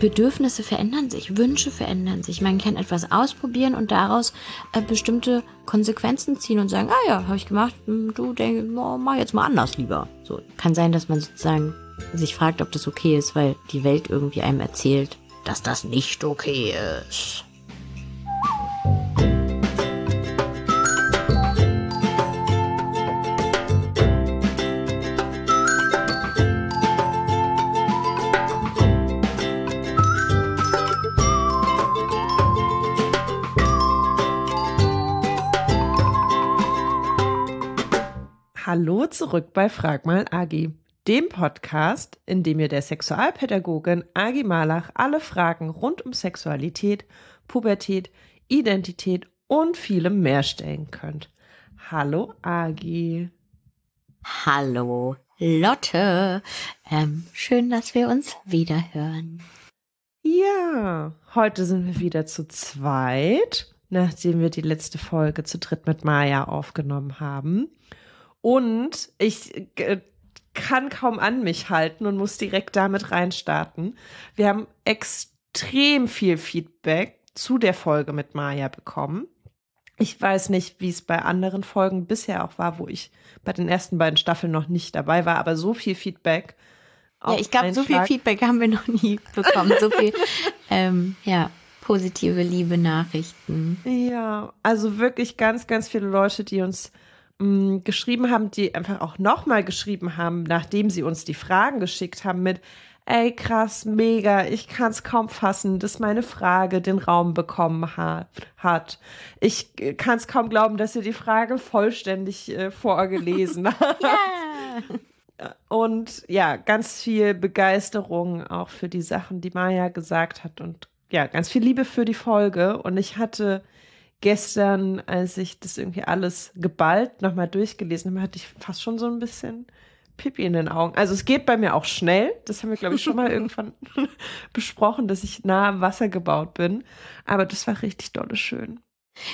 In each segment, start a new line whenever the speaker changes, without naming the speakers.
Bedürfnisse verändern sich, Wünsche verändern sich. Man kann etwas ausprobieren und daraus äh, bestimmte Konsequenzen ziehen und sagen, ah ja, habe ich gemacht, hm, du denkst, oh, mach jetzt mal anders lieber. So kann sein, dass man sozusagen sich fragt, ob das okay ist, weil die Welt irgendwie einem erzählt, dass das nicht okay ist.
Zurück bei Frag mal Agi, dem Podcast, in dem ihr der Sexualpädagogin Agi Malach alle Fragen rund um Sexualität, Pubertät, Identität und vielem mehr stellen könnt. Hallo Agi.
Hallo Lotte. Ähm, schön, dass wir uns wieder hören.
Ja, heute sind wir wieder zu zweit, nachdem wir die letzte Folge zu dritt mit Maya aufgenommen haben. Und ich äh, kann kaum an mich halten und muss direkt damit reinstarten. Wir haben extrem viel Feedback zu der Folge mit Maya bekommen. Ich weiß nicht, wie es bei anderen Folgen bisher auch war, wo ich bei den ersten beiden Staffeln noch nicht dabei war, aber so viel Feedback.
Ja, ich glaube, so viel Feedback haben wir noch nie bekommen. So viel, ähm, ja, positive, liebe Nachrichten.
Ja, also wirklich ganz, ganz viele Leute, die uns mh, geschrieben haben, die einfach auch nochmal geschrieben haben, nachdem sie uns die Fragen geschickt haben mit, ey krass, mega, ich kann es kaum fassen, dass meine Frage den Raum bekommen ha hat. Ich äh, kann es kaum glauben, dass ihr die Frage vollständig äh, vorgelesen habt. yeah. Und ja, ganz viel Begeisterung auch für die Sachen, die Maya gesagt hat und ja, ganz viel Liebe für die Folge. Und ich hatte gestern, als ich das irgendwie alles geballt nochmal durchgelesen habe, hatte ich fast schon so ein bisschen Pipi in den Augen. Also es geht bei mir auch schnell. Das haben wir, glaube ich, schon mal irgendwann besprochen, dass ich nah am Wasser gebaut bin. Aber das war richtig dolle schön.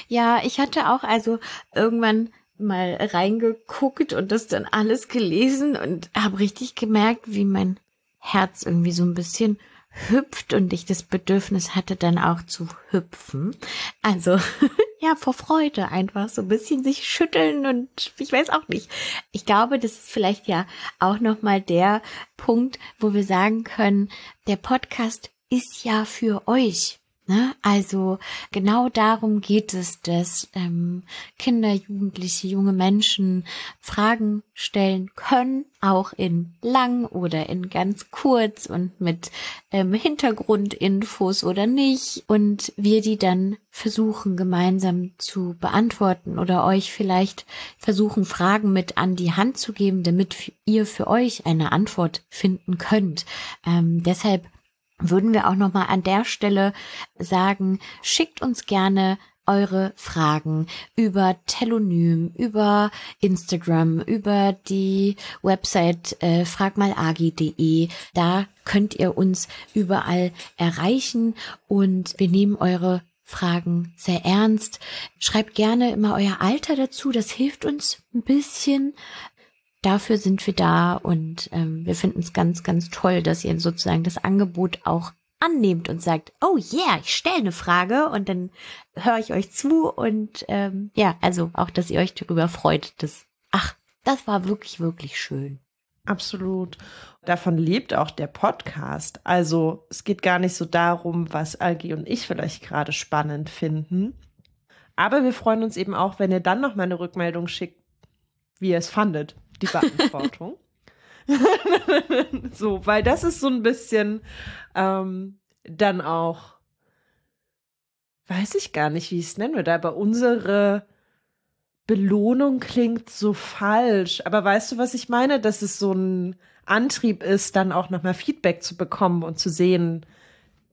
Ja, ich hatte auch also irgendwann mal reingeguckt und das dann alles gelesen und habe richtig gemerkt, wie mein Herz irgendwie so ein bisschen hüpft und ich das Bedürfnis hatte, dann auch zu hüpfen. Also, ja, vor Freude einfach so ein bisschen sich schütteln und ich weiß auch nicht. Ich glaube, das ist vielleicht ja auch nochmal der Punkt, wo wir sagen können, der Podcast ist ja für euch. Ne? Also genau darum geht es, dass ähm, Kinder, Jugendliche, junge Menschen Fragen stellen können, auch in lang oder in ganz kurz und mit ähm, Hintergrundinfos oder nicht. Und wir die dann versuchen gemeinsam zu beantworten oder euch vielleicht versuchen, Fragen mit an die Hand zu geben, damit ihr für euch eine Antwort finden könnt. Ähm, deshalb würden wir auch noch mal an der Stelle sagen, schickt uns gerne eure Fragen über Telonym, über Instagram, über die Website äh, fragmalagi.de. Da könnt ihr uns überall erreichen und wir nehmen eure Fragen sehr ernst. Schreibt gerne immer euer Alter dazu, das hilft uns ein bisschen dafür sind wir da und ähm, wir finden es ganz, ganz toll, dass ihr sozusagen das Angebot auch annehmt und sagt, oh yeah, ich stelle eine Frage und dann höre ich euch zu und ähm, ja, also auch, dass ihr euch darüber freut, dass, ach, das war wirklich, wirklich schön.
Absolut. Davon lebt auch der Podcast. Also es geht gar nicht so darum, was Algi und ich vielleicht gerade spannend finden. Aber wir freuen uns eben auch, wenn ihr dann noch mal eine Rückmeldung schickt, wie ihr es fandet die Beantwortung. so, weil das ist so ein bisschen ähm, dann auch, weiß ich gar nicht, wie ich es nennen würde, aber unsere Belohnung klingt so falsch. Aber weißt du, was ich meine? Dass es so ein Antrieb ist, dann auch nochmal Feedback zu bekommen und zu sehen,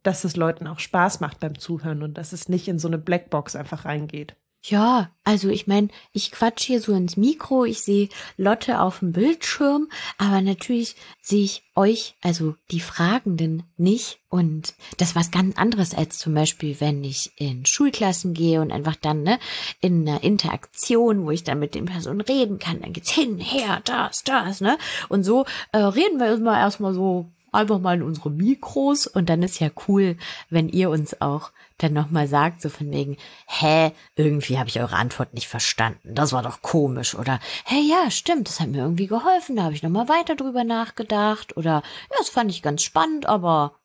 dass es Leuten auch Spaß macht beim Zuhören und dass es nicht in so eine Blackbox einfach reingeht.
Ja, also ich meine, ich quatsch hier so ins Mikro, ich sehe Lotte auf dem Bildschirm, aber natürlich sehe ich euch, also die Fragenden, nicht. Und das ist was ganz anderes als zum Beispiel, wenn ich in Schulklassen gehe und einfach dann ne, in einer Interaktion, wo ich dann mit den Personen reden kann, dann geht's hin, her, das, das, ne? Und so äh, reden wir immer erstmal so einfach mal in unsere Mikros und dann ist ja cool, wenn ihr uns auch dann nochmal sagt, so von wegen, hä, irgendwie habe ich eure Antwort nicht verstanden. Das war doch komisch. Oder, hä, ja, stimmt, das hat mir irgendwie geholfen. Da habe ich nochmal weiter drüber nachgedacht. Oder, ja, das fand ich ganz spannend, aber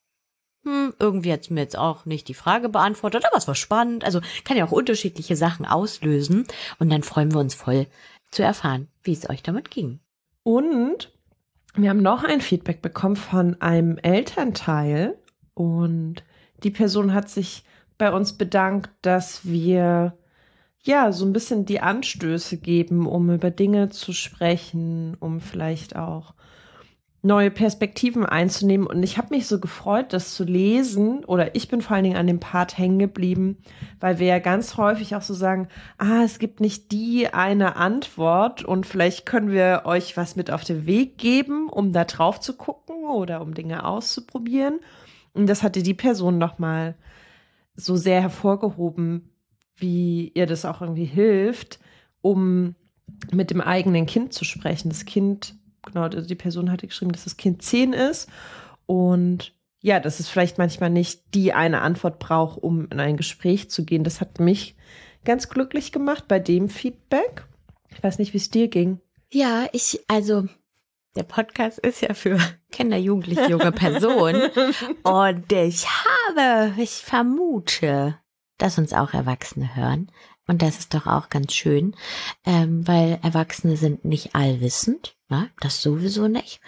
hm, irgendwie hat's mir jetzt auch nicht die Frage beantwortet, aber es war spannend. Also kann ja auch unterschiedliche Sachen auslösen. Und dann freuen wir uns voll zu erfahren, wie es euch damit ging.
Und wir haben noch ein Feedback bekommen von einem Elternteil und die Person hat sich bei uns bedankt, dass wir ja so ein bisschen die Anstöße geben, um über Dinge zu sprechen, um vielleicht auch neue Perspektiven einzunehmen. Und ich habe mich so gefreut, das zu lesen. Oder ich bin vor allen Dingen an dem Part hängen geblieben, weil wir ja ganz häufig auch so sagen, ah, es gibt nicht die eine Antwort und vielleicht können wir euch was mit auf den Weg geben, um da drauf zu gucken oder um Dinge auszuprobieren. Und das hatte die Person nochmal so sehr hervorgehoben, wie ihr das auch irgendwie hilft, um mit dem eigenen Kind zu sprechen. Das Kind genau, also die Person hatte geschrieben, dass das Kind zehn ist und ja, dass es vielleicht manchmal nicht die eine Antwort braucht, um in ein Gespräch zu gehen. Das hat mich ganz glücklich gemacht bei dem Feedback. Ich weiß nicht, wie es dir ging.
Ja, ich, also, der Podcast ist ja für Kinder, Jugendliche, junge Personen. Und ich habe, ich vermute, dass uns auch Erwachsene hören. Und das ist doch auch ganz schön, ähm, weil Erwachsene sind nicht allwissend. Ja, das sowieso nicht.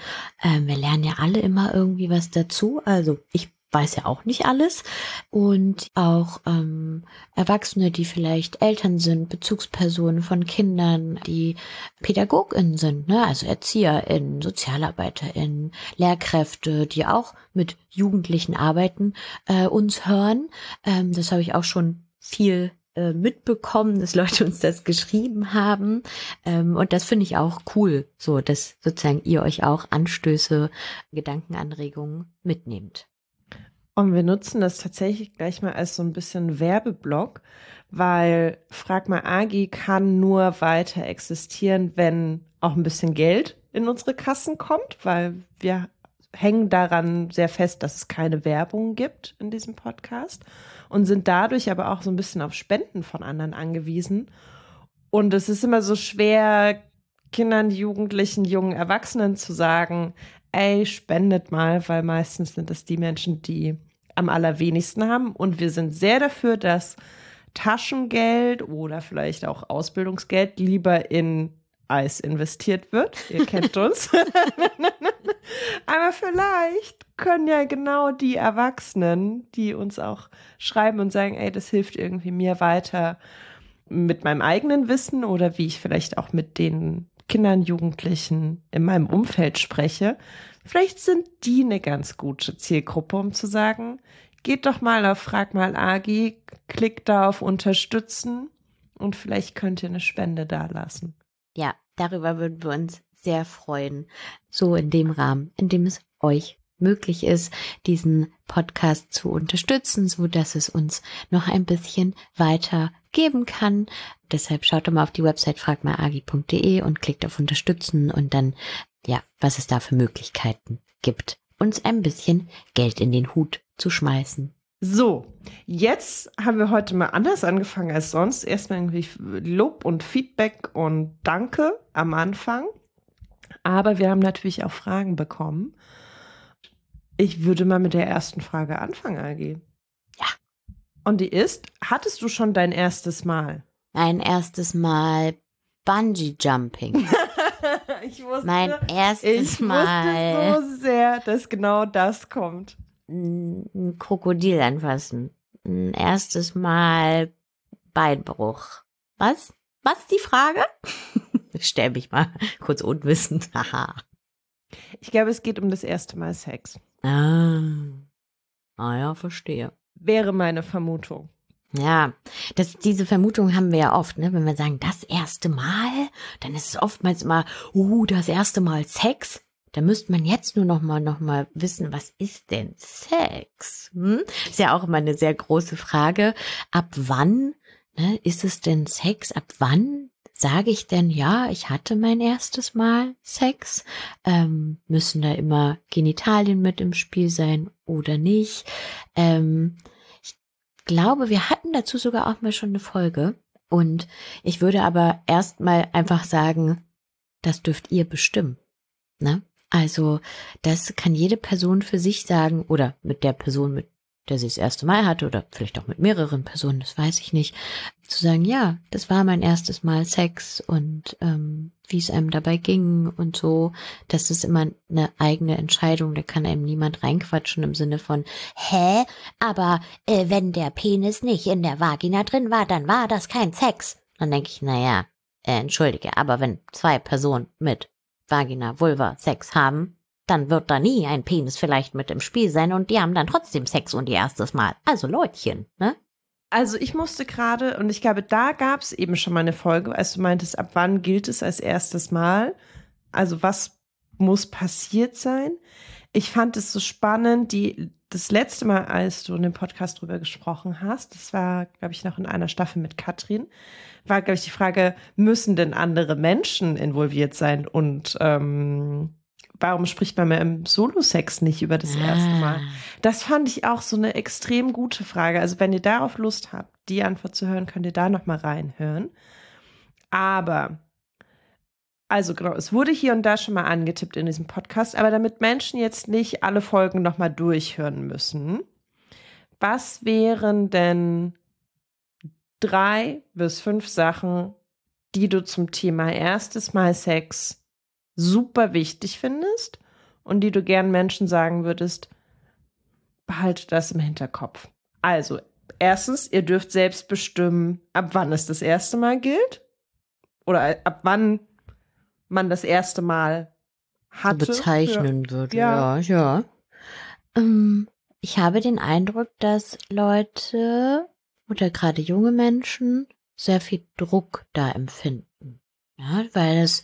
Ähm, wir lernen ja alle immer irgendwie was dazu. Also ich weiß ja auch nicht alles. Und auch ähm, Erwachsene, die vielleicht Eltern sind, Bezugspersonen von Kindern, die PädagogInnen sind, ne? also ErzieherInnen, SozialarbeiterInnen, Lehrkräfte, die auch mit Jugendlichen arbeiten, äh, uns hören. Ähm, das habe ich auch schon viel äh, mitbekommen, dass Leute uns das geschrieben haben. Ähm, und das finde ich auch cool, so dass sozusagen ihr euch auch Anstöße, Gedankenanregungen mitnehmt.
Und wir nutzen das tatsächlich gleich mal als so ein bisschen Werbeblock, weil Frag mal Agi kann nur weiter existieren, wenn auch ein bisschen Geld in unsere Kassen kommt, weil wir hängen daran sehr fest, dass es keine Werbung gibt in diesem Podcast und sind dadurch aber auch so ein bisschen auf Spenden von anderen angewiesen. Und es ist immer so schwer, Kindern, Jugendlichen, jungen Erwachsenen zu sagen, ey, spendet mal, weil meistens sind es die Menschen, die am allerwenigsten haben. Und wir sind sehr dafür, dass Taschengeld oder vielleicht auch Ausbildungsgeld lieber in Eis investiert wird. Ihr kennt uns. Aber vielleicht können ja genau die Erwachsenen, die uns auch schreiben und sagen, ey, das hilft irgendwie mir weiter mit meinem eigenen Wissen oder wie ich vielleicht auch mit den Kindern, Jugendlichen in meinem Umfeld spreche. Vielleicht sind die eine ganz gute Zielgruppe, um zu sagen, geht doch mal auf Frag mal Agi, klickt da auf Unterstützen und vielleicht könnt ihr eine Spende da lassen.
Ja, darüber würden wir uns sehr freuen. So in dem Rahmen, in dem es euch möglich ist, diesen Podcast zu unterstützen, so dass es uns noch ein bisschen weiter geben kann. Deshalb schaut doch mal auf die Website fragmalagi.de und klickt auf Unterstützen und dann, ja, was es da für Möglichkeiten gibt, uns ein bisschen Geld in den Hut zu schmeißen.
So, jetzt haben wir heute mal anders angefangen als sonst. Erstmal irgendwie Lob und Feedback und Danke am Anfang. Aber wir haben natürlich auch Fragen bekommen. Ich würde mal mit der ersten Frage anfangen, AG.
Ja.
Und die ist, hattest du schon dein erstes Mal?
Mein erstes Mal Bungee Jumping.
ich wusste,
mein erstes
ich
Mal
wusste so sehr, dass genau das kommt.
Ein Krokodil anfassen. Ein erstes Mal Beinbruch. Was? Was die Frage? Stell mich mal kurz unwissend. Haha.
Ich glaube, es geht um das erste Mal Sex.
ah. ah ja, verstehe.
Wäre meine Vermutung.
Ja, das, diese Vermutung haben wir ja oft, ne? Wenn wir sagen, das erste Mal, dann ist es oftmals immer, uh, das erste Mal Sex. Da müsste man jetzt nur noch mal, noch mal wissen, was ist denn Sex? Hm? Ist ja auch immer eine sehr große Frage. Ab wann ne, ist es denn Sex? Ab wann sage ich denn, ja, ich hatte mein erstes Mal Sex? Ähm, müssen da immer Genitalien mit im Spiel sein oder nicht? Ähm, ich glaube, wir hatten dazu sogar auch mal schon eine Folge. Und ich würde aber erstmal einfach sagen, das dürft ihr bestimmen. Ne? Also, das kann jede Person für sich sagen oder mit der Person, mit der sie das erste Mal hatte oder vielleicht auch mit mehreren Personen, das weiß ich nicht, zu sagen, ja, das war mein erstes Mal Sex und ähm, wie es einem dabei ging und so, das ist immer eine eigene Entscheidung, da kann einem niemand reinquatschen im Sinne von, hä, aber äh, wenn der Penis nicht in der Vagina drin war, dann war das kein Sex. Dann denke ich, naja, äh, entschuldige, aber wenn zwei Personen mit Vagina, Vulva Sex haben, dann wird da nie ein Penis vielleicht mit im Spiel sein und die haben dann trotzdem Sex und ihr erstes Mal. Also Leutchen, ne?
Also ich musste gerade, und ich glaube, da gab es eben schon mal eine Folge, als du meintest, ab wann gilt es als erstes Mal? Also was muss passiert sein? Ich fand es so spannend, die, das letzte Mal, als du in dem Podcast drüber gesprochen hast, das war, glaube ich, noch in einer Staffel mit Katrin, war, glaube ich, die Frage, müssen denn andere Menschen involviert sein und ähm, warum spricht man mehr im Solo-Sex nicht über das ah. erste Mal? Ah. Das fand ich auch so eine extrem gute Frage. Also wenn ihr darauf Lust habt, die Antwort zu hören, könnt ihr da noch mal reinhören. Aber also genau, es wurde hier und da schon mal angetippt in diesem Podcast, aber damit Menschen jetzt nicht alle Folgen noch mal durchhören müssen, was wären denn drei bis fünf Sachen, die du zum Thema erstes Mal Sex super wichtig findest und die du gern Menschen sagen würdest, behalte das im Hinterkopf. Also, erstens, ihr dürft selbst bestimmen, ab wann es das erste Mal gilt oder ab wann man das erste Mal hatte.
bezeichnen ja. würde, ja, ja. ja. Ähm, ich habe den Eindruck, dass Leute oder gerade junge Menschen sehr viel Druck da empfinden. Ja, weil es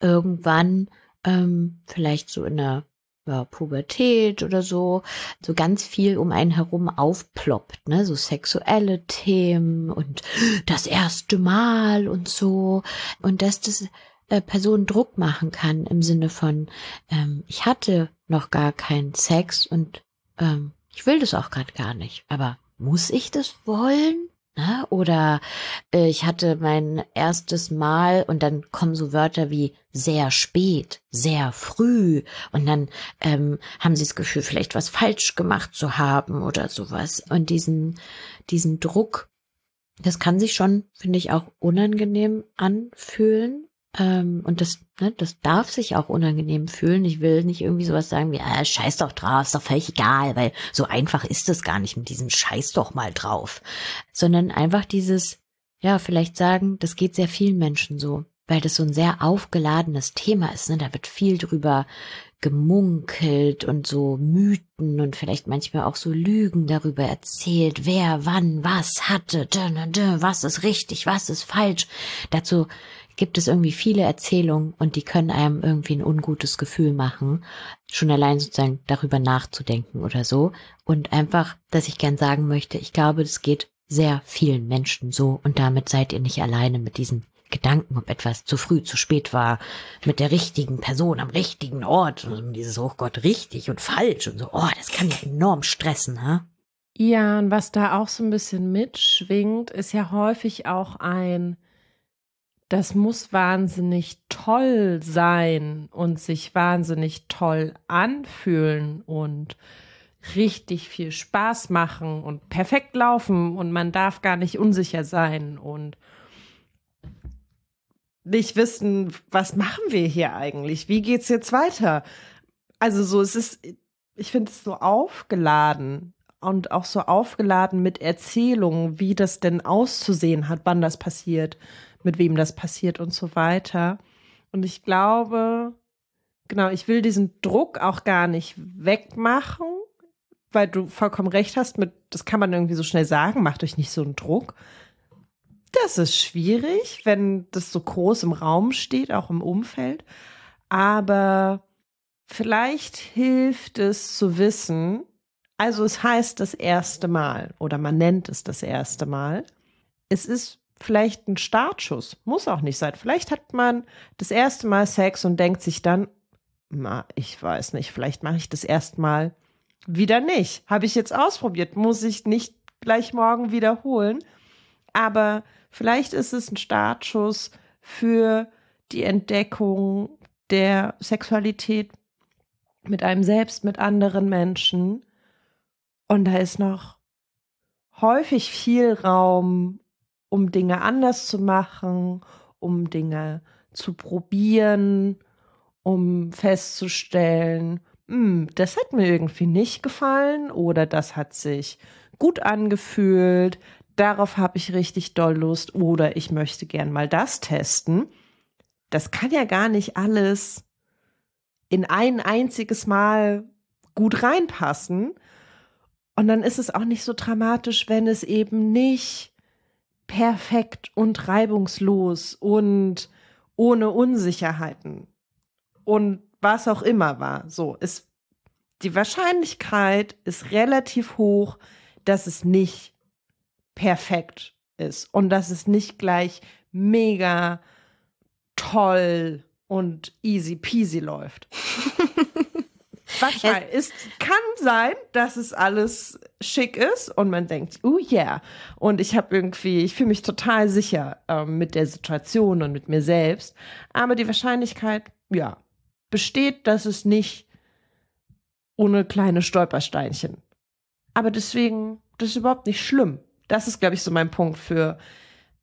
irgendwann ähm, vielleicht so in der ja, Pubertät oder so, so ganz viel um einen herum aufploppt, ne, so sexuelle Themen und das erste Mal und so und dass das äh, Personen Druck machen kann im Sinne von, ähm, ich hatte noch gar keinen Sex und ähm, ich will das auch gerade gar nicht, aber muss ich das wollen? Ne? Oder äh, ich hatte mein erstes Mal und dann kommen so Wörter wie sehr spät, sehr früh und dann ähm, haben sie das Gefühl, vielleicht was falsch gemacht zu haben oder sowas. Und diesen, diesen Druck, das kann sich schon, finde ich, auch unangenehm anfühlen. Ähm, und das, ne, das darf sich auch unangenehm fühlen. Ich will nicht irgendwie sowas sagen wie, ah, scheiß doch drauf, ist doch völlig egal, weil so einfach ist es gar nicht mit diesem Scheiß doch mal drauf. Sondern einfach dieses, ja, vielleicht sagen, das geht sehr vielen Menschen so, weil das so ein sehr aufgeladenes Thema ist. Ne? Da wird viel drüber gemunkelt und so Mythen und vielleicht manchmal auch so Lügen darüber erzählt, wer wann was hatte, was ist richtig, was ist falsch. Dazu gibt es irgendwie viele Erzählungen und die können einem irgendwie ein ungutes Gefühl machen, schon allein sozusagen darüber nachzudenken oder so. Und einfach, dass ich gern sagen möchte, ich glaube, das geht sehr vielen Menschen so und damit seid ihr nicht alleine mit diesen Gedanken, ob etwas zu früh, zu spät war, mit der richtigen Person am richtigen Ort und dieses, oh Gott, richtig und falsch und so, oh, das kann ja enorm stressen, ha?
Ja, und was da auch so ein bisschen mitschwingt, ist ja häufig auch ein, das muss wahnsinnig toll sein und sich wahnsinnig toll anfühlen und richtig viel Spaß machen und perfekt laufen und man darf gar nicht unsicher sein und nicht wissen, was machen wir hier eigentlich? Wie geht's jetzt weiter? Also so, es ist, ich finde es so aufgeladen und auch so aufgeladen mit Erzählungen, wie das denn auszusehen hat, wann das passiert, mit wem das passiert und so weiter. Und ich glaube, genau, ich will diesen Druck auch gar nicht wegmachen, weil du vollkommen recht hast mit, das kann man irgendwie so schnell sagen, macht euch nicht so einen Druck. Das ist schwierig, wenn das so groß im Raum steht, auch im Umfeld. Aber vielleicht hilft es zu wissen, also es heißt das erste Mal oder man nennt es das erste Mal. Es ist vielleicht ein Startschuss. Muss auch nicht sein. Vielleicht hat man das erste Mal Sex und denkt sich dann, na, ich weiß nicht, vielleicht mache ich das erstmal wieder nicht. Habe ich jetzt ausprobiert, muss ich nicht gleich morgen wiederholen. Aber vielleicht ist es ein Startschuss für die Entdeckung der Sexualität mit einem selbst, mit anderen Menschen. Und da ist noch häufig viel Raum, um Dinge anders zu machen, um Dinge zu probieren, um festzustellen, hm, das hat mir irgendwie nicht gefallen oder das hat sich gut angefühlt, darauf habe ich richtig doll Lust oder ich möchte gern mal das testen. Das kann ja gar nicht alles in ein einziges Mal gut reinpassen. Und dann ist es auch nicht so dramatisch, wenn es eben nicht perfekt und reibungslos und ohne Unsicherheiten und was auch immer war. So ist die Wahrscheinlichkeit ist relativ hoch, dass es nicht perfekt ist und dass es nicht gleich mega toll und easy peasy läuft. Wahrscheinlich. Es kann sein, dass es alles schick ist und man denkt, oh yeah. Und ich habe irgendwie, ich fühle mich total sicher ähm, mit der Situation und mit mir selbst. Aber die Wahrscheinlichkeit, ja, besteht, dass es nicht ohne kleine Stolpersteinchen. Aber deswegen, das ist überhaupt nicht schlimm. Das ist, glaube ich, so mein Punkt für,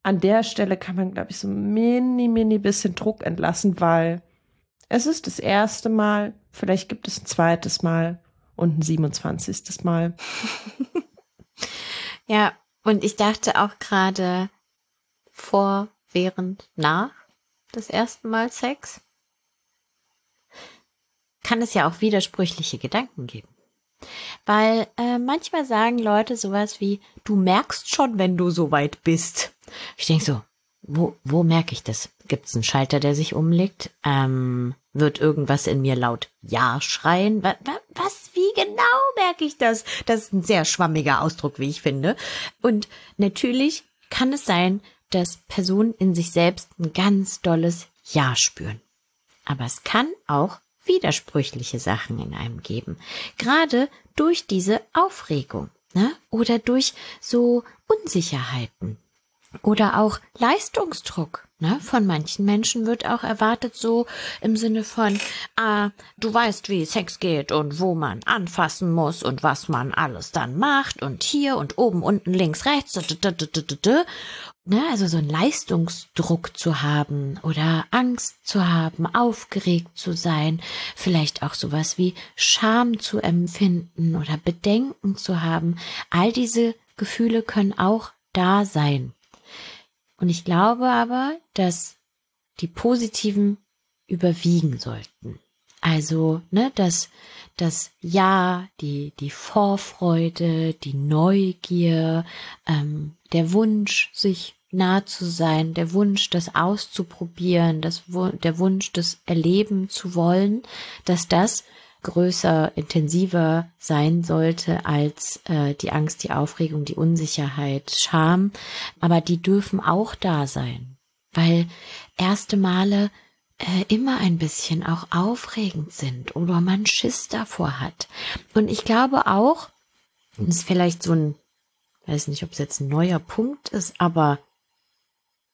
an der Stelle kann man, glaube ich, so mini, mini bisschen Druck entlassen, weil es ist das erste Mal, vielleicht gibt es ein zweites Mal und ein 27. Mal.
ja, und ich dachte auch gerade vor, während, nach das erste Mal Sex kann es ja auch widersprüchliche Gedanken geben. Weil äh, manchmal sagen Leute sowas wie, du merkst schon, wenn du so weit bist. Ich denke so, wo, wo merke ich das? Gibt es einen Schalter, der sich umlegt? Ähm, wird irgendwas in mir laut Ja schreien? Was, was, wie genau merke ich das? Das ist ein sehr schwammiger Ausdruck, wie ich finde. Und natürlich kann es sein, dass Personen in sich selbst ein ganz dolles Ja spüren. Aber es kann auch widersprüchliche Sachen in einem geben. Gerade durch diese Aufregung ne? oder durch so Unsicherheiten oder auch Leistungsdruck. Ne? Von manchen Menschen wird auch erwartet so im Sinne von, ah, du weißt, wie Sex geht und wo man anfassen muss und was man alles dann macht und hier und oben, unten, links, rechts. Ne? Also so einen Leistungsdruck zu haben oder Angst zu haben, aufgeregt zu sein, vielleicht auch sowas wie Scham zu empfinden oder Bedenken zu haben. All diese Gefühle können auch da sein. Und ich glaube aber, dass die positiven überwiegen sollten. Also, ne, dass das Ja, die, die Vorfreude, die Neugier, ähm, der Wunsch, sich nah zu sein, der Wunsch, das auszuprobieren, das, der Wunsch, das erleben zu wollen, dass das größer, intensiver sein sollte als äh, die Angst, die Aufregung, die Unsicherheit, Scham. Aber die dürfen auch da sein, weil erste Male äh, immer ein bisschen auch aufregend sind oder man Schiss davor hat. Und ich glaube auch, das ist vielleicht so ein, weiß nicht, ob es jetzt ein neuer Punkt ist, aber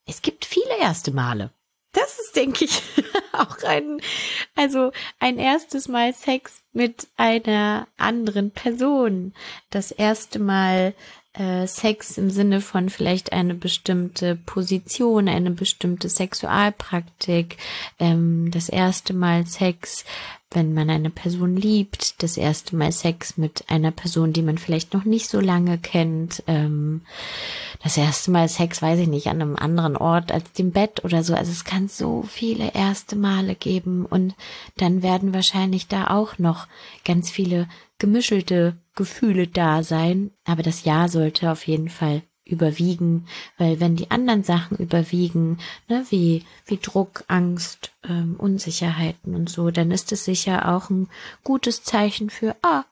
es gibt viele erste Male. Das ist, denke ich, auch ein, also ein erstes Mal Sex mit einer anderen Person. Das erste Mal äh, Sex im Sinne von vielleicht eine bestimmte Position, eine bestimmte Sexualpraktik, ähm, das erste Mal Sex, wenn man eine Person liebt, das erste Mal Sex mit einer Person, die man vielleicht noch nicht so lange kennt, ähm, das erste Mal Sex, weiß ich nicht, an einem anderen Ort als dem Bett oder so. Also es kann so viele erste Male geben und dann werden wahrscheinlich da auch noch ganz viele gemischelte Gefühle da sein, aber das Ja sollte auf jeden Fall überwiegen, weil wenn die anderen Sachen überwiegen, ne, wie, wie Druck, Angst, ähm, Unsicherheiten und so, dann ist es sicher auch ein gutes Zeichen für, ah,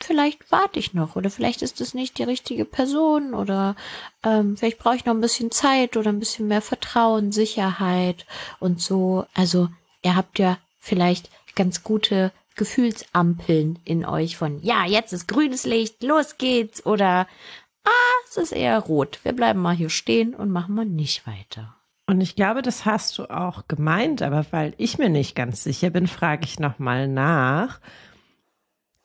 vielleicht warte ich noch oder vielleicht ist es nicht die richtige Person oder ähm, vielleicht brauche ich noch ein bisschen Zeit oder ein bisschen mehr Vertrauen, Sicherheit und so. Also ihr habt ja vielleicht ganz gute Gefühlsampeln in euch von, ja, jetzt ist grünes Licht, los geht's oder, ah, es ist eher rot. Wir bleiben mal hier stehen und machen mal nicht weiter.
Und ich glaube, das hast du auch gemeint, aber weil ich mir nicht ganz sicher bin, frage ich nochmal nach.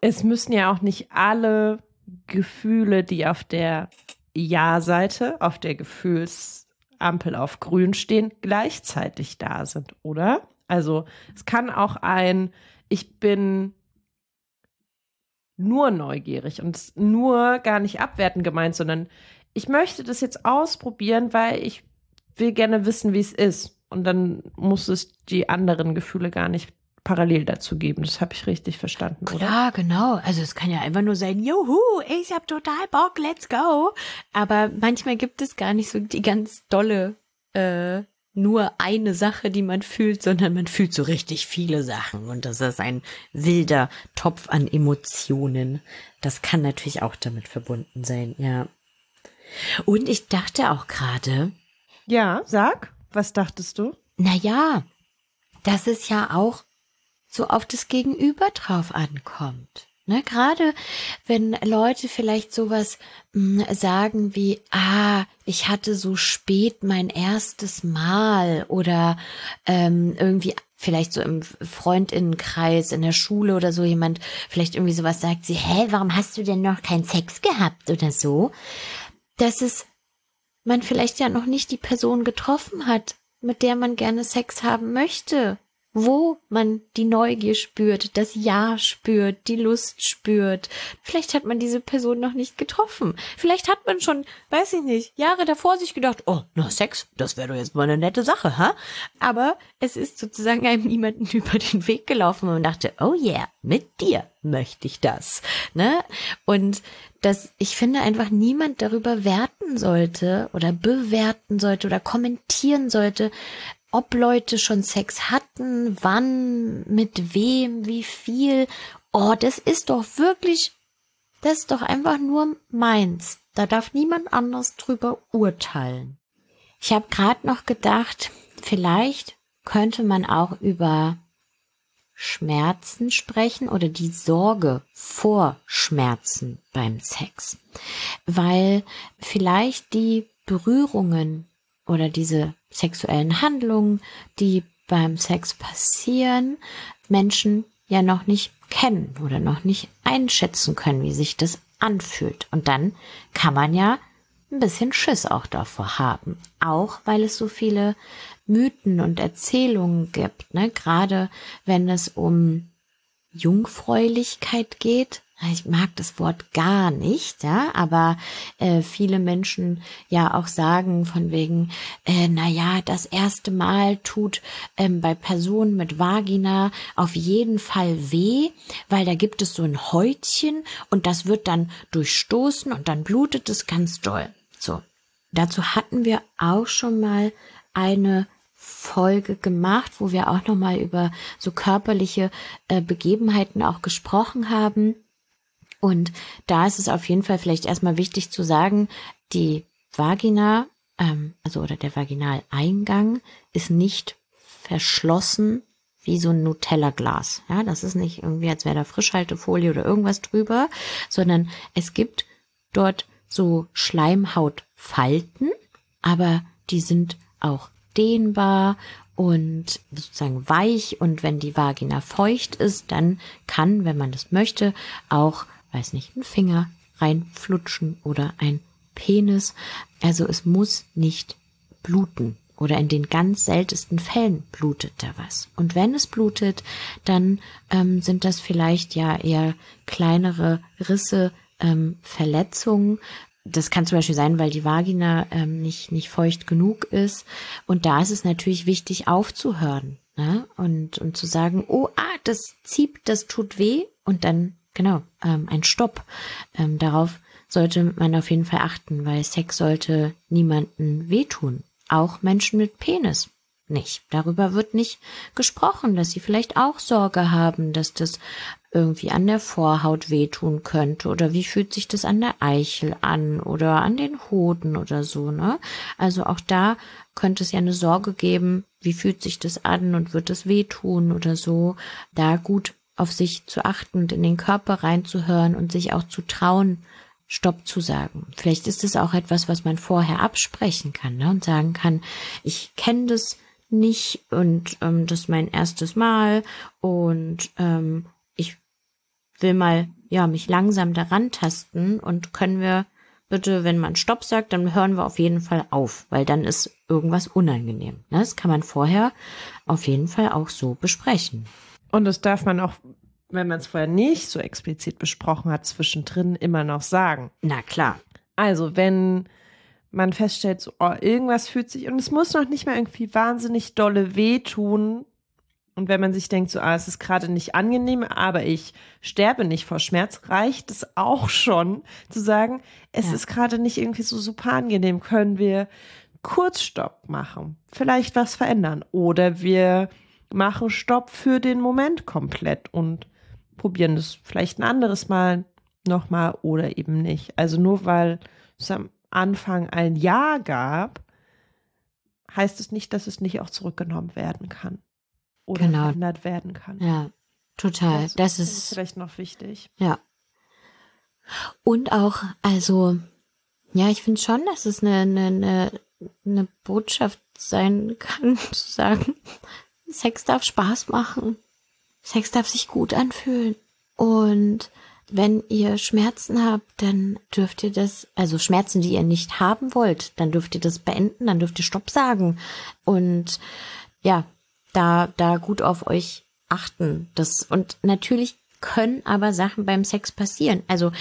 Es müssen ja auch nicht alle Gefühle, die auf der Ja-Seite, auf der Gefühlsampel auf grün stehen, gleichzeitig da sind, oder? Also es kann auch ein, ich bin nur neugierig und nur gar nicht abwertend gemeint, sondern ich möchte das jetzt ausprobieren, weil ich will gerne wissen, wie es ist. Und dann muss es die anderen Gefühle gar nicht parallel dazu geben. Das habe ich richtig verstanden, oder?
Ja, genau. Also es kann ja einfach nur sein, juhu, ich hab total Bock, let's go. Aber manchmal gibt es gar nicht so die ganz dolle, äh, nur eine Sache, die man fühlt, sondern man fühlt so richtig viele Sachen. Und das ist ein wilder Topf an Emotionen. Das kann natürlich auch damit verbunden sein, ja. Und ich dachte auch gerade,
ja, sag, was dachtest du?
Naja, dass es ja auch so auf das Gegenüber drauf ankommt. Ne, gerade wenn Leute vielleicht sowas mh, hm, sagen wie, ah, ich hatte so spät mein erstes Mal oder ähm, irgendwie vielleicht so im Freundinnenkreis, in der Schule oder so jemand vielleicht irgendwie sowas sagt, sie, hä, warum hast du denn noch keinen Sex gehabt oder so? Das ist man vielleicht ja noch nicht die Person getroffen hat, mit der man gerne Sex haben möchte, wo man die Neugier spürt, das Ja spürt, die Lust spürt. Vielleicht hat man diese Person noch nicht getroffen. Vielleicht hat man schon, weiß ich nicht, Jahre davor sich gedacht, oh, na Sex, das wäre doch jetzt mal eine nette Sache, ha? Aber es ist sozusagen einem niemanden über den Weg gelaufen und man dachte, oh yeah, mit dir möchte ich das, ne? Und dass ich finde einfach niemand darüber werten sollte oder bewerten sollte oder kommentieren sollte, ob Leute schon Sex hatten, wann, mit wem, wie viel. Oh, das ist doch wirklich, das ist doch einfach nur meins. Da darf niemand anders drüber urteilen. Ich habe gerade noch gedacht, vielleicht könnte man auch über Schmerzen sprechen oder die Sorge vor Schmerzen beim Sex, weil vielleicht die Berührungen oder diese sexuellen Handlungen, die beim Sex passieren, Menschen ja noch nicht kennen oder noch nicht einschätzen können, wie sich das anfühlt. Und dann kann man ja ein bisschen Schiss auch davor haben. Auch weil es so viele Mythen und Erzählungen gibt, ne? Gerade wenn es um Jungfräulichkeit geht. Ich mag das Wort gar nicht, ja, aber äh, viele Menschen ja auch sagen von wegen, äh, na ja, das erste Mal tut ähm, bei Personen mit Vagina auf jeden Fall weh, weil da gibt es so ein Häutchen und das wird dann durchstoßen und dann blutet es ganz doll. So, dazu hatten wir auch schon mal eine Folge gemacht, wo wir auch noch mal über so körperliche äh, Begebenheiten auch gesprochen haben. Und da ist es auf jeden Fall vielleicht erstmal wichtig zu sagen, die Vagina, ähm, also oder der Vaginaleingang ist nicht verschlossen wie so ein Nutella-Glas. Ja, das ist nicht irgendwie, als wäre da Frischhaltefolie oder irgendwas drüber, sondern es gibt dort so Schleimhautfalten, aber die sind auch dehnbar und sozusagen weich und wenn die Vagina feucht ist, dann kann, wenn man das möchte, auch, weiß nicht, ein Finger reinflutschen oder ein Penis. Also es muss nicht bluten oder in den ganz seltensten Fällen blutet da was. Und wenn es blutet, dann ähm, sind das vielleicht ja eher kleinere Risse, ähm, Verletzungen, das kann zum Beispiel sein, weil die Vagina ähm, nicht, nicht feucht genug ist. Und da ist es natürlich wichtig aufzuhören ne? und, und zu sagen, oh, ah, das zieht, das tut weh. Und dann, genau, ähm, ein Stopp. Ähm, darauf sollte man auf jeden Fall achten, weil Sex sollte niemanden wehtun. Auch Menschen mit Penis nicht. Darüber wird nicht gesprochen, dass sie vielleicht auch Sorge haben, dass das irgendwie an der Vorhaut wehtun könnte oder wie fühlt sich das an der Eichel an oder an den Hoden oder so, ne? Also auch da könnte es ja eine Sorge geben, wie fühlt sich das an und wird es wehtun oder so, da gut auf sich zu achten und in den Körper reinzuhören und sich auch zu trauen, Stopp zu sagen. Vielleicht ist es auch etwas, was man vorher absprechen kann ne? und sagen kann, ich kenne das nicht und ähm, das ist mein erstes Mal und ähm, ich will mal ja mich langsam daran tasten und können wir bitte, wenn man Stopp sagt, dann hören wir auf jeden Fall auf, weil dann ist irgendwas unangenehm. Ne? Das kann man vorher auf jeden Fall auch so besprechen.
Und das darf man auch, wenn man es vorher nicht so explizit besprochen hat, zwischendrin immer noch sagen.
Na klar.
Also, wenn man feststellt, so, oh, irgendwas fühlt sich, und es muss noch nicht mal irgendwie wahnsinnig dolle wehtun. Und wenn man sich denkt, so, ah, es ist gerade nicht angenehm, aber ich sterbe nicht vor Schmerz, reicht es auch schon zu sagen, es ja. ist gerade nicht irgendwie so super angenehm. Können wir Kurzstopp machen? Vielleicht was verändern? Oder wir machen Stopp für den Moment komplett und probieren es vielleicht ein anderes Mal nochmal oder eben nicht. Also nur weil es am Anfang ein Ja gab, heißt es nicht, dass es nicht auch zurückgenommen werden kann oder genau. verändert werden kann.
Ja, total. Das, das ist, ist
vielleicht noch wichtig.
Ja. Und auch, also, ja, ich finde schon, dass es eine, eine, eine, eine Botschaft sein kann, zu sagen, Sex darf Spaß machen. Sex darf sich gut anfühlen. Und wenn ihr Schmerzen habt, dann dürft ihr das, also Schmerzen, die ihr nicht haben wollt, dann dürft ihr das beenden, dann dürft ihr Stopp sagen. Und ja, da, da gut auf euch achten. Das, und natürlich können aber Sachen beim Sex passieren. Also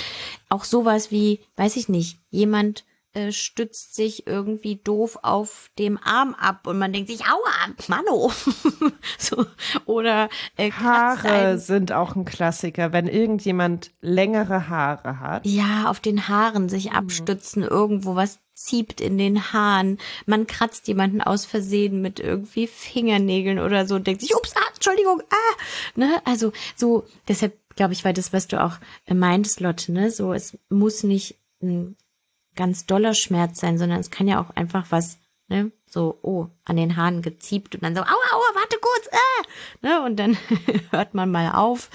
auch sowas wie, weiß ich nicht, jemand äh, stützt sich irgendwie doof auf dem Arm ab und man denkt sich, aua, Mano. so, oder
äh, Haare sind auch ein Klassiker, wenn irgendjemand längere Haare hat.
Ja, auf den Haaren sich mhm. abstützen, irgendwo was zieht in den Haaren, man kratzt jemanden aus Versehen mit irgendwie Fingernägeln oder so, denkt sich, ups, ah, Entschuldigung, ah, ne, also so, deshalb glaube ich, war das, was du auch meintest, Lotte, ne, so, es muss nicht ein ganz doller Schmerz sein, sondern es kann ja auch einfach was, ne, so, oh, an den Haaren geziebt und dann so, aua, aua, warte kurz, ah, ne, und dann hört man mal auf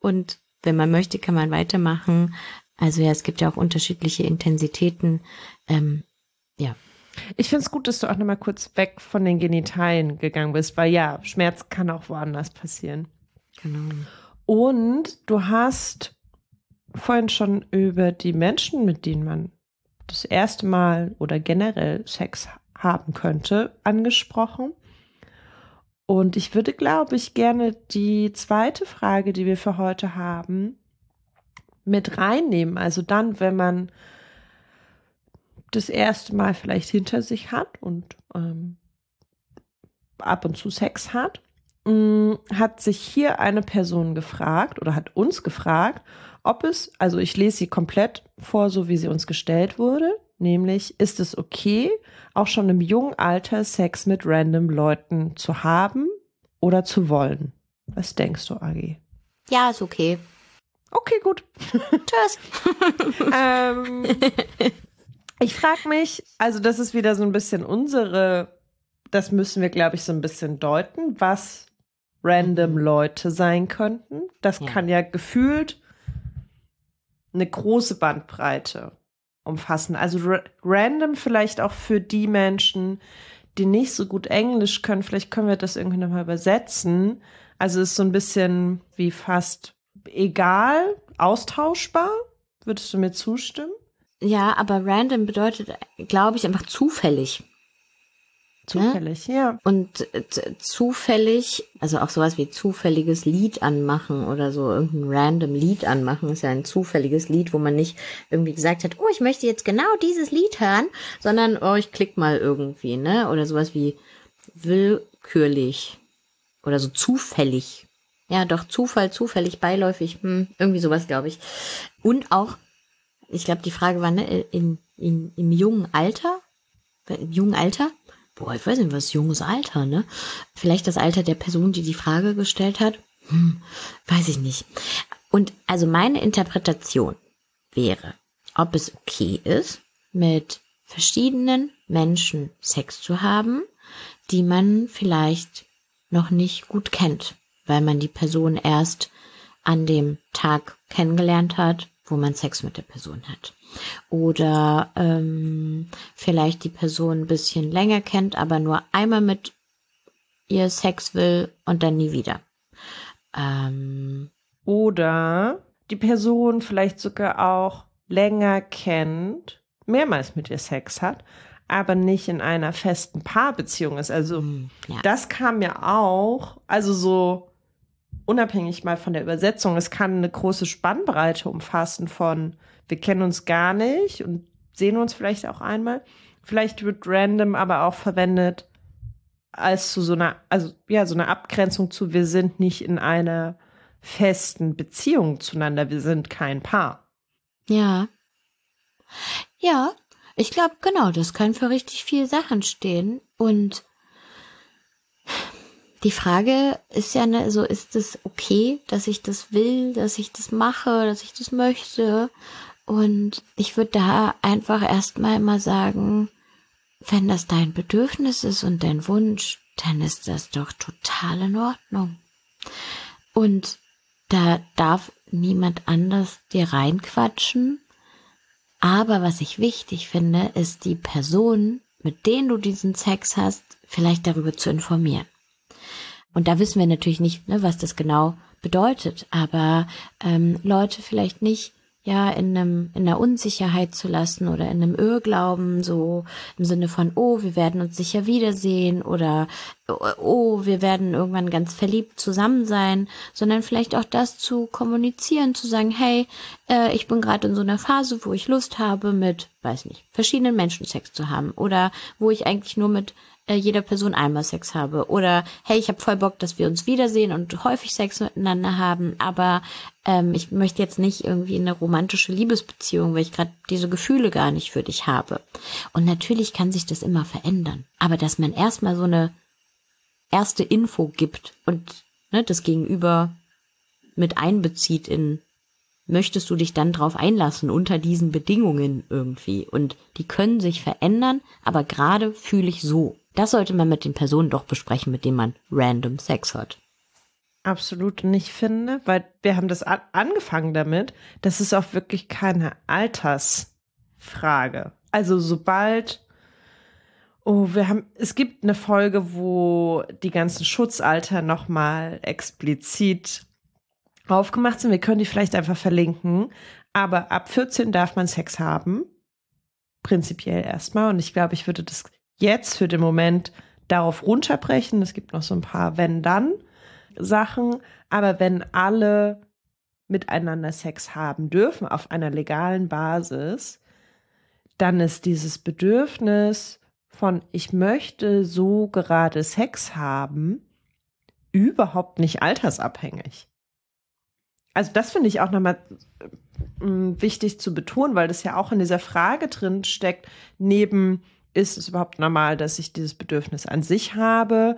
und wenn man möchte, kann man weitermachen. Also ja, es gibt ja auch unterschiedliche Intensitäten. Ähm, ja.
Ich finde es gut, dass du auch nochmal kurz weg von den Genitalien gegangen bist, weil ja, Schmerz kann auch woanders passieren.
Genau.
Und du hast vorhin schon über die Menschen, mit denen man das erste Mal oder generell Sex haben könnte, angesprochen. Und ich würde, glaube ich, gerne die zweite Frage, die wir für heute haben, mit reinnehmen. Also dann, wenn man das erste Mal vielleicht hinter sich hat und ähm, ab und zu Sex hat, mh, mm, hat sich hier eine Person gefragt oder hat uns gefragt, ob es, also ich lese sie komplett vor, so wie sie uns gestellt wurde, nämlich ist es okay, auch schon im jungen Alter Sex mit random Leuten zu haben oder zu wollen? Was denkst du, Agi?
Ja, ist okay.
Okay, gut.
Tschüss.
ähm, ich frage mich, also das ist wieder so ein bisschen unsere, das müssen wir, glaube ich, so ein bisschen deuten, was random. Leute sein könnten. Das ja. kann ja gefühlt eine große Bandbreite umfassen. Also ra random vielleicht auch für die Menschen, die nicht so gut Englisch können. Vielleicht können wir das irgendwie nochmal übersetzen. Also ist so ein bisschen wie fast egal, austauschbar. Würdest du mir zustimmen?
Ja, aber random bedeutet, glaube ich, einfach zufällig.
Zufällig, ja. ja.
Und äh, zufällig, also auch sowas wie zufälliges Lied anmachen oder so, irgendein random Lied anmachen, ist ja ein zufälliges Lied, wo man nicht irgendwie gesagt hat, oh, ich möchte jetzt genau dieses Lied hören, sondern, oh, ich klick mal irgendwie, ne? Oder sowas wie willkürlich oder so zufällig. Ja, doch, Zufall, zufällig, beiläufig, hm, irgendwie sowas, glaube ich. Und auch, ich glaube, die Frage war, ne, in, in, im jungen Alter, im jungen Alter, boah, ich weiß nicht, was junges Alter, ne? Vielleicht das Alter der Person, die die Frage gestellt hat. Hm, weiß ich nicht. Und also meine Interpretation wäre, ob es okay ist, mit verschiedenen Menschen Sex zu haben, die man vielleicht noch nicht gut kennt, weil man die Person erst an dem Tag kennengelernt hat, wo man Sex mit der Person hat. Oder ähm, vielleicht die Person ein bisschen länger kennt, aber nur einmal mit ihr Sex will und dann nie wieder.
Ähm, Oder die Person vielleicht sogar auch länger kennt, mehrmals mit ihr Sex hat, aber nicht in einer festen Paarbeziehung ist. Also hm, ja. das kam ja auch, also so unabhängig mal von der Übersetzung, es kann eine große Spannbreite umfassen von wir kennen uns gar nicht und sehen uns vielleicht auch einmal. Vielleicht wird random aber auch verwendet als zu so einer, also ja, so eine Abgrenzung zu, wir sind nicht in einer festen Beziehung zueinander, wir sind kein Paar.
Ja. Ja, ich glaube, genau, das kann für richtig viele Sachen stehen. Und die Frage ist ja, ne, so ist es okay, dass ich das will, dass ich das mache, dass ich das möchte. Und ich würde da einfach erstmal mal sagen, wenn das dein Bedürfnis ist und dein Wunsch, dann ist das doch total in Ordnung. Und da darf niemand anders dir reinquatschen. Aber was ich wichtig finde, ist die Person, mit denen du diesen Sex hast, vielleicht darüber zu informieren. Und da wissen wir natürlich nicht, ne, was das genau bedeutet, aber ähm, Leute vielleicht nicht ja in einem in der Unsicherheit zu lassen oder in einem Irrglauben so im Sinne von oh wir werden uns sicher wiedersehen oder oh wir werden irgendwann ganz verliebt zusammen sein sondern vielleicht auch das zu kommunizieren zu sagen hey äh, ich bin gerade in so einer Phase wo ich Lust habe mit weiß nicht verschiedenen Menschen Sex zu haben oder wo ich eigentlich nur mit äh, jeder Person einmal Sex habe. Oder hey, ich habe voll Bock, dass wir uns wiedersehen und häufig Sex miteinander haben, aber ähm, ich möchte jetzt nicht irgendwie in eine romantische Liebesbeziehung, weil ich gerade diese Gefühle gar nicht für dich habe. Und natürlich kann sich das immer verändern. Aber dass man erstmal so eine erste Info gibt und ne, das Gegenüber mit einbezieht in möchtest du dich dann drauf einlassen unter diesen Bedingungen irgendwie und die können sich verändern, aber gerade fühle ich so. Das sollte man mit den Personen doch besprechen, mit denen man random Sex hat.
Absolut nicht finde, weil wir haben das angefangen damit, das ist auch wirklich keine Altersfrage. Also sobald Oh, wir haben, es gibt eine Folge, wo die ganzen Schutzalter nochmal explizit aufgemacht sind. Wir können die vielleicht einfach verlinken. Aber ab 14 darf man Sex haben. Prinzipiell erstmal. Und ich glaube, ich würde das jetzt für den Moment darauf runterbrechen. Es gibt noch so ein paar Wenn-Dann-Sachen. Aber wenn alle miteinander Sex haben dürfen auf einer legalen Basis, dann ist dieses Bedürfnis von ich möchte so gerade Sex haben überhaupt nicht altersabhängig. Also das finde ich auch nochmal äh, wichtig zu betonen, weil das ja auch in dieser Frage drin steckt, neben ist es überhaupt normal, dass ich dieses Bedürfnis an sich habe?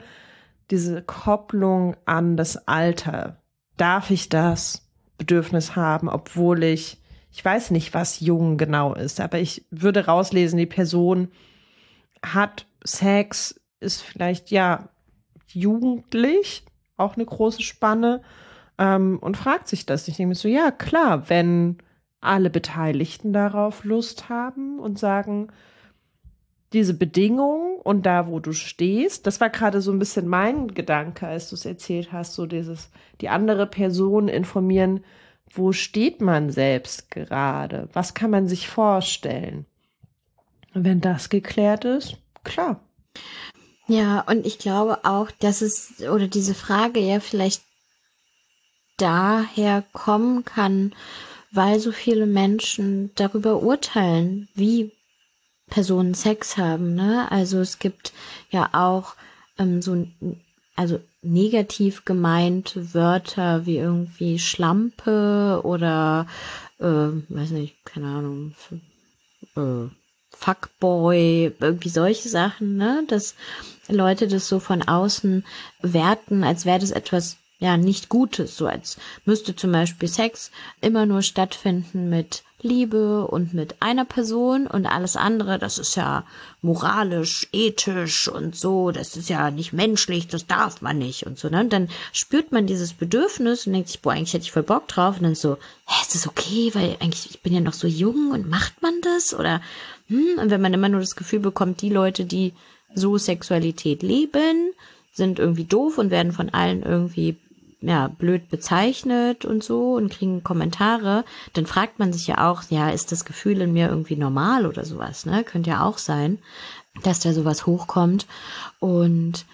Diese Kopplung an das Alter. Darf ich das Bedürfnis haben, obwohl ich, ich weiß nicht, was jung genau ist, aber ich würde rauslesen, die Person hat Sex, ist vielleicht ja jugendlich, auch eine große Spanne, ähm, und fragt sich das. Ich denke mir so, ja, klar, wenn alle Beteiligten darauf Lust haben und sagen, diese Bedingungen und da, wo du stehst, das war gerade so ein bisschen mein Gedanke, als du es erzählt hast, so dieses, die andere Person informieren, wo steht man selbst gerade? Was kann man sich vorstellen? Und wenn das geklärt ist, klar.
Ja, und ich glaube auch, dass es, oder diese Frage ja vielleicht daher kommen kann, weil so viele Menschen darüber urteilen, wie Personen Sex haben. Ne? Also es gibt ja auch ähm, so also negativ gemeinte Wörter wie irgendwie Schlampe oder äh, weiß nicht, keine Ahnung, äh, Fuckboy, irgendwie solche Sachen, ne? Dass Leute das so von außen werten, als wäre das etwas ja nicht Gutes, so als müsste zum Beispiel Sex immer nur stattfinden mit Liebe und mit einer Person und alles andere, das ist ja moralisch, ethisch und so, das ist ja nicht menschlich, das darf man nicht und so, ne? Und dann spürt man dieses Bedürfnis und denkt sich, boah, eigentlich hätte ich voll Bock drauf und dann so, hä, ist das okay, weil eigentlich, ich bin ja noch so jung und macht man das oder, hm? Und wenn man immer nur das Gefühl bekommt, die Leute, die so Sexualität leben, sind irgendwie doof und werden von allen irgendwie ja, blöd bezeichnet und so und kriegen Kommentare, dann fragt man sich ja auch, ja, ist das Gefühl in mir irgendwie normal oder sowas, ne? Könnte ja auch sein, dass da sowas hochkommt. Und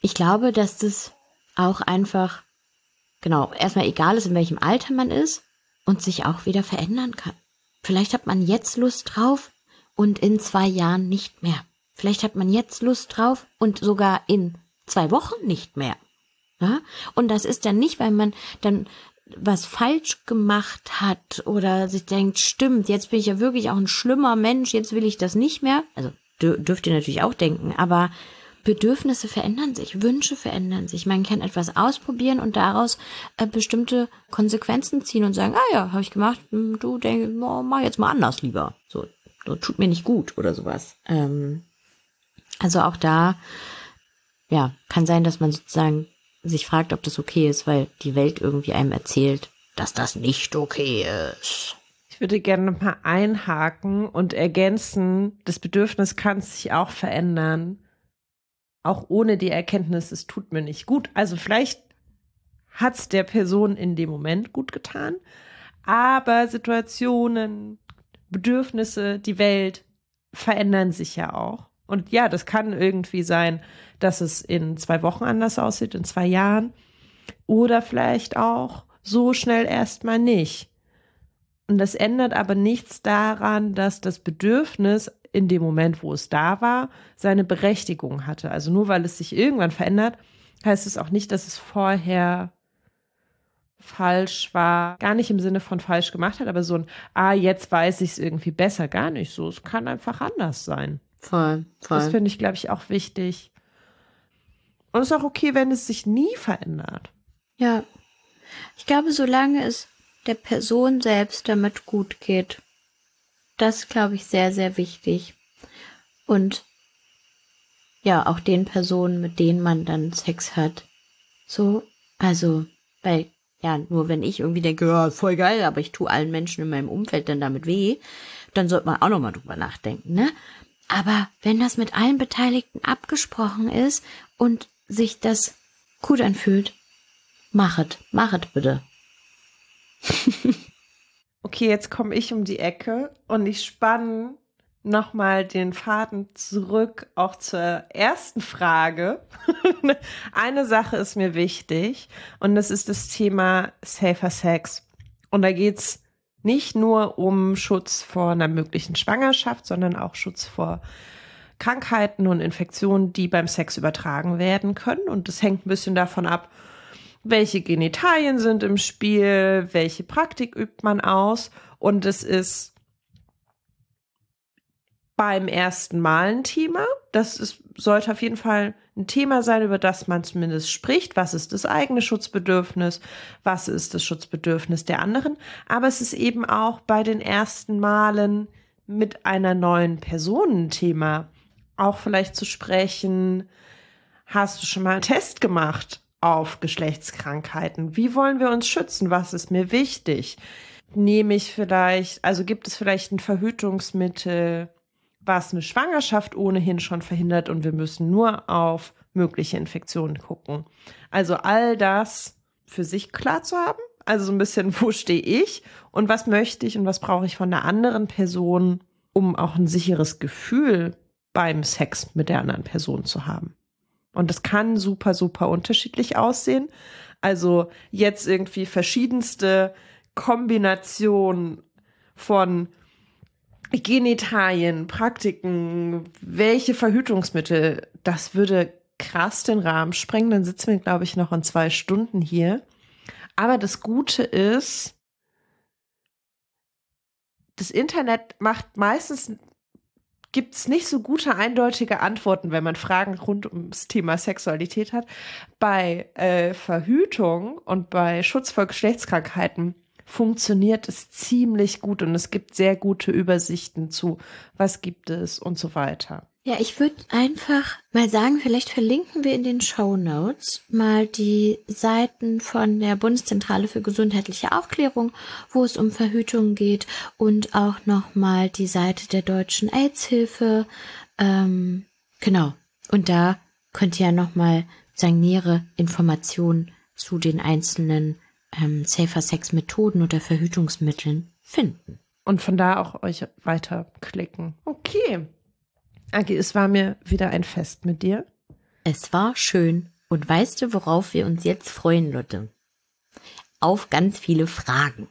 ich glaube, dass das auch einfach, genau, erstmal egal ist, in welchem Alter man ist und sich auch wieder verändern kann. Vielleicht hat man jetzt Lust drauf und in zwei Jahren nicht mehr. Vielleicht hat man jetzt Lust drauf und sogar in zwei Wochen nicht mehr. Ja? Und das ist dann nicht, weil man dann was falsch gemacht hat oder sich denkt, stimmt, jetzt bin ich ja wirklich auch ein schlimmer Mensch, jetzt will ich das nicht mehr. Also dürft ihr natürlich auch denken, aber Bedürfnisse verändern sich, Wünsche verändern sich. Man kann etwas ausprobieren und daraus äh, bestimmte Konsequenzen ziehen und sagen, ah ja, habe ich gemacht, hm, du denkst, oh, mach jetzt mal anders lieber. So, so tut mir nicht gut oder sowas. Ähm, also auch da, ja, kann sein, dass man sozusagen sich fragt, ob das okay ist, weil die Welt irgendwie einem erzählt, dass das nicht okay ist.
Ich würde gerne noch mal einhaken und ergänzen, das Bedürfnis kann sich auch verändern, auch ohne die Erkenntnis, es tut mir nicht gut. Also vielleicht hat es der Person in dem Moment gut getan, aber Situationen, Bedürfnisse, die Welt verändern sich ja auch. Und ja, das kann irgendwie sein, dass es in zwei Wochen anders aussieht, in zwei Jahren. Oder vielleicht auch so schnell erstmal nicht. Und das ändert aber nichts daran, dass das Bedürfnis in dem Moment, wo es da war, seine Berechtigung hatte. Also nur weil es sich irgendwann verändert, heißt es auch nicht, dass es vorher falsch war. Gar nicht im Sinne von falsch gemacht hat, aber so ein, ah, jetzt weiß ich es irgendwie besser. Gar nicht so. Es kann einfach anders sein.
Voll, voll.
Das finde ich, glaube ich, auch wichtig. Und es ist auch okay, wenn es sich nie verändert.
Ja. Ich glaube, solange es der Person selbst damit gut geht, das glaube ich sehr, sehr wichtig. Und ja, auch den Personen, mit denen man dann Sex hat. So, also, weil, ja, nur wenn ich irgendwie denke, ja, voll geil, aber ich tue allen Menschen in meinem Umfeld dann damit weh, dann sollte man auch nochmal drüber nachdenken, ne? Aber wenn das mit allen Beteiligten abgesprochen ist und sich das gut anfühlt, machet, machet bitte.
okay, jetzt komme ich um die Ecke und ich spanne nochmal den Faden zurück auch zur ersten Frage. Eine Sache ist mir wichtig und das ist das Thema Safer Sex. Und da geht's nicht nur um Schutz vor einer möglichen Schwangerschaft, sondern auch Schutz vor Krankheiten und Infektionen, die beim Sex übertragen werden können. Und das hängt ein bisschen davon ab, welche Genitalien sind im Spiel, welche Praktik übt man aus. Und es ist beim ersten Mal ein Thema. Das ist, sollte auf jeden Fall ein Thema sein, über das man zumindest spricht. Was ist das eigene Schutzbedürfnis? Was ist das Schutzbedürfnis der anderen? Aber es ist eben auch bei den ersten Malen mit einer neuen Person ein Thema auch vielleicht zu sprechen, hast du schon mal einen Test gemacht auf Geschlechtskrankheiten? Wie wollen wir uns schützen? Was ist mir wichtig? Nehme ich vielleicht, also gibt es vielleicht ein Verhütungsmittel, was eine Schwangerschaft ohnehin schon verhindert und wir müssen nur auf mögliche Infektionen gucken. Also all das für sich klar zu haben, also so ein bisschen, wo stehe ich und was möchte ich und was brauche ich von der anderen Person, um auch ein sicheres Gefühl beim Sex mit der anderen Person zu haben. Und das kann super, super unterschiedlich aussehen. Also jetzt irgendwie verschiedenste Kombinationen von Genitalien, Praktiken, welche Verhütungsmittel, das würde krass den Rahmen sprengen. Dann sitzen wir, glaube ich, noch in zwei Stunden hier. Aber das Gute ist, das Internet macht meistens gibt es nicht so gute, eindeutige Antworten, wenn man Fragen rund ums Thema Sexualität hat. Bei äh, Verhütung und bei Schutz vor Geschlechtskrankheiten funktioniert es ziemlich gut und es gibt sehr gute Übersichten zu, was gibt es und so weiter.
Ja, ich würde einfach mal sagen, vielleicht verlinken wir in den Show Notes mal die Seiten von der Bundeszentrale für gesundheitliche Aufklärung, wo es um Verhütung geht und auch nochmal die Seite der Deutschen AIDS-Hilfe. Ähm, genau. Und da könnt ihr ja nochmal sagen, nähere Informationen zu den einzelnen ähm, Safer Sex Methoden oder Verhütungsmitteln finden.
Und von da auch euch weiterklicken. Okay. Agi, es war mir wieder ein Fest mit dir.
Es war schön. Und weißt du, worauf wir uns jetzt freuen, Lotte? Auf ganz viele Fragen.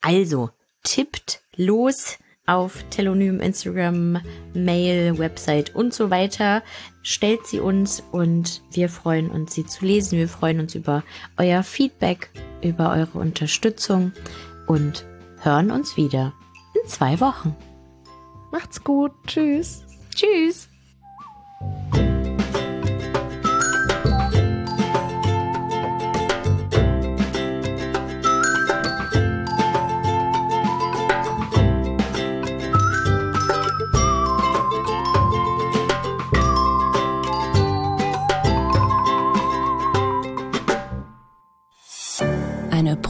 Also, tippt los auf Telonym, Instagram, Mail, Website und so weiter. Stellt sie uns und wir freuen uns, sie zu lesen. Wir freuen uns über euer Feedback, über eure Unterstützung und hören uns wieder in zwei Wochen.
Macht's gut. Tschüss.
Tschüss.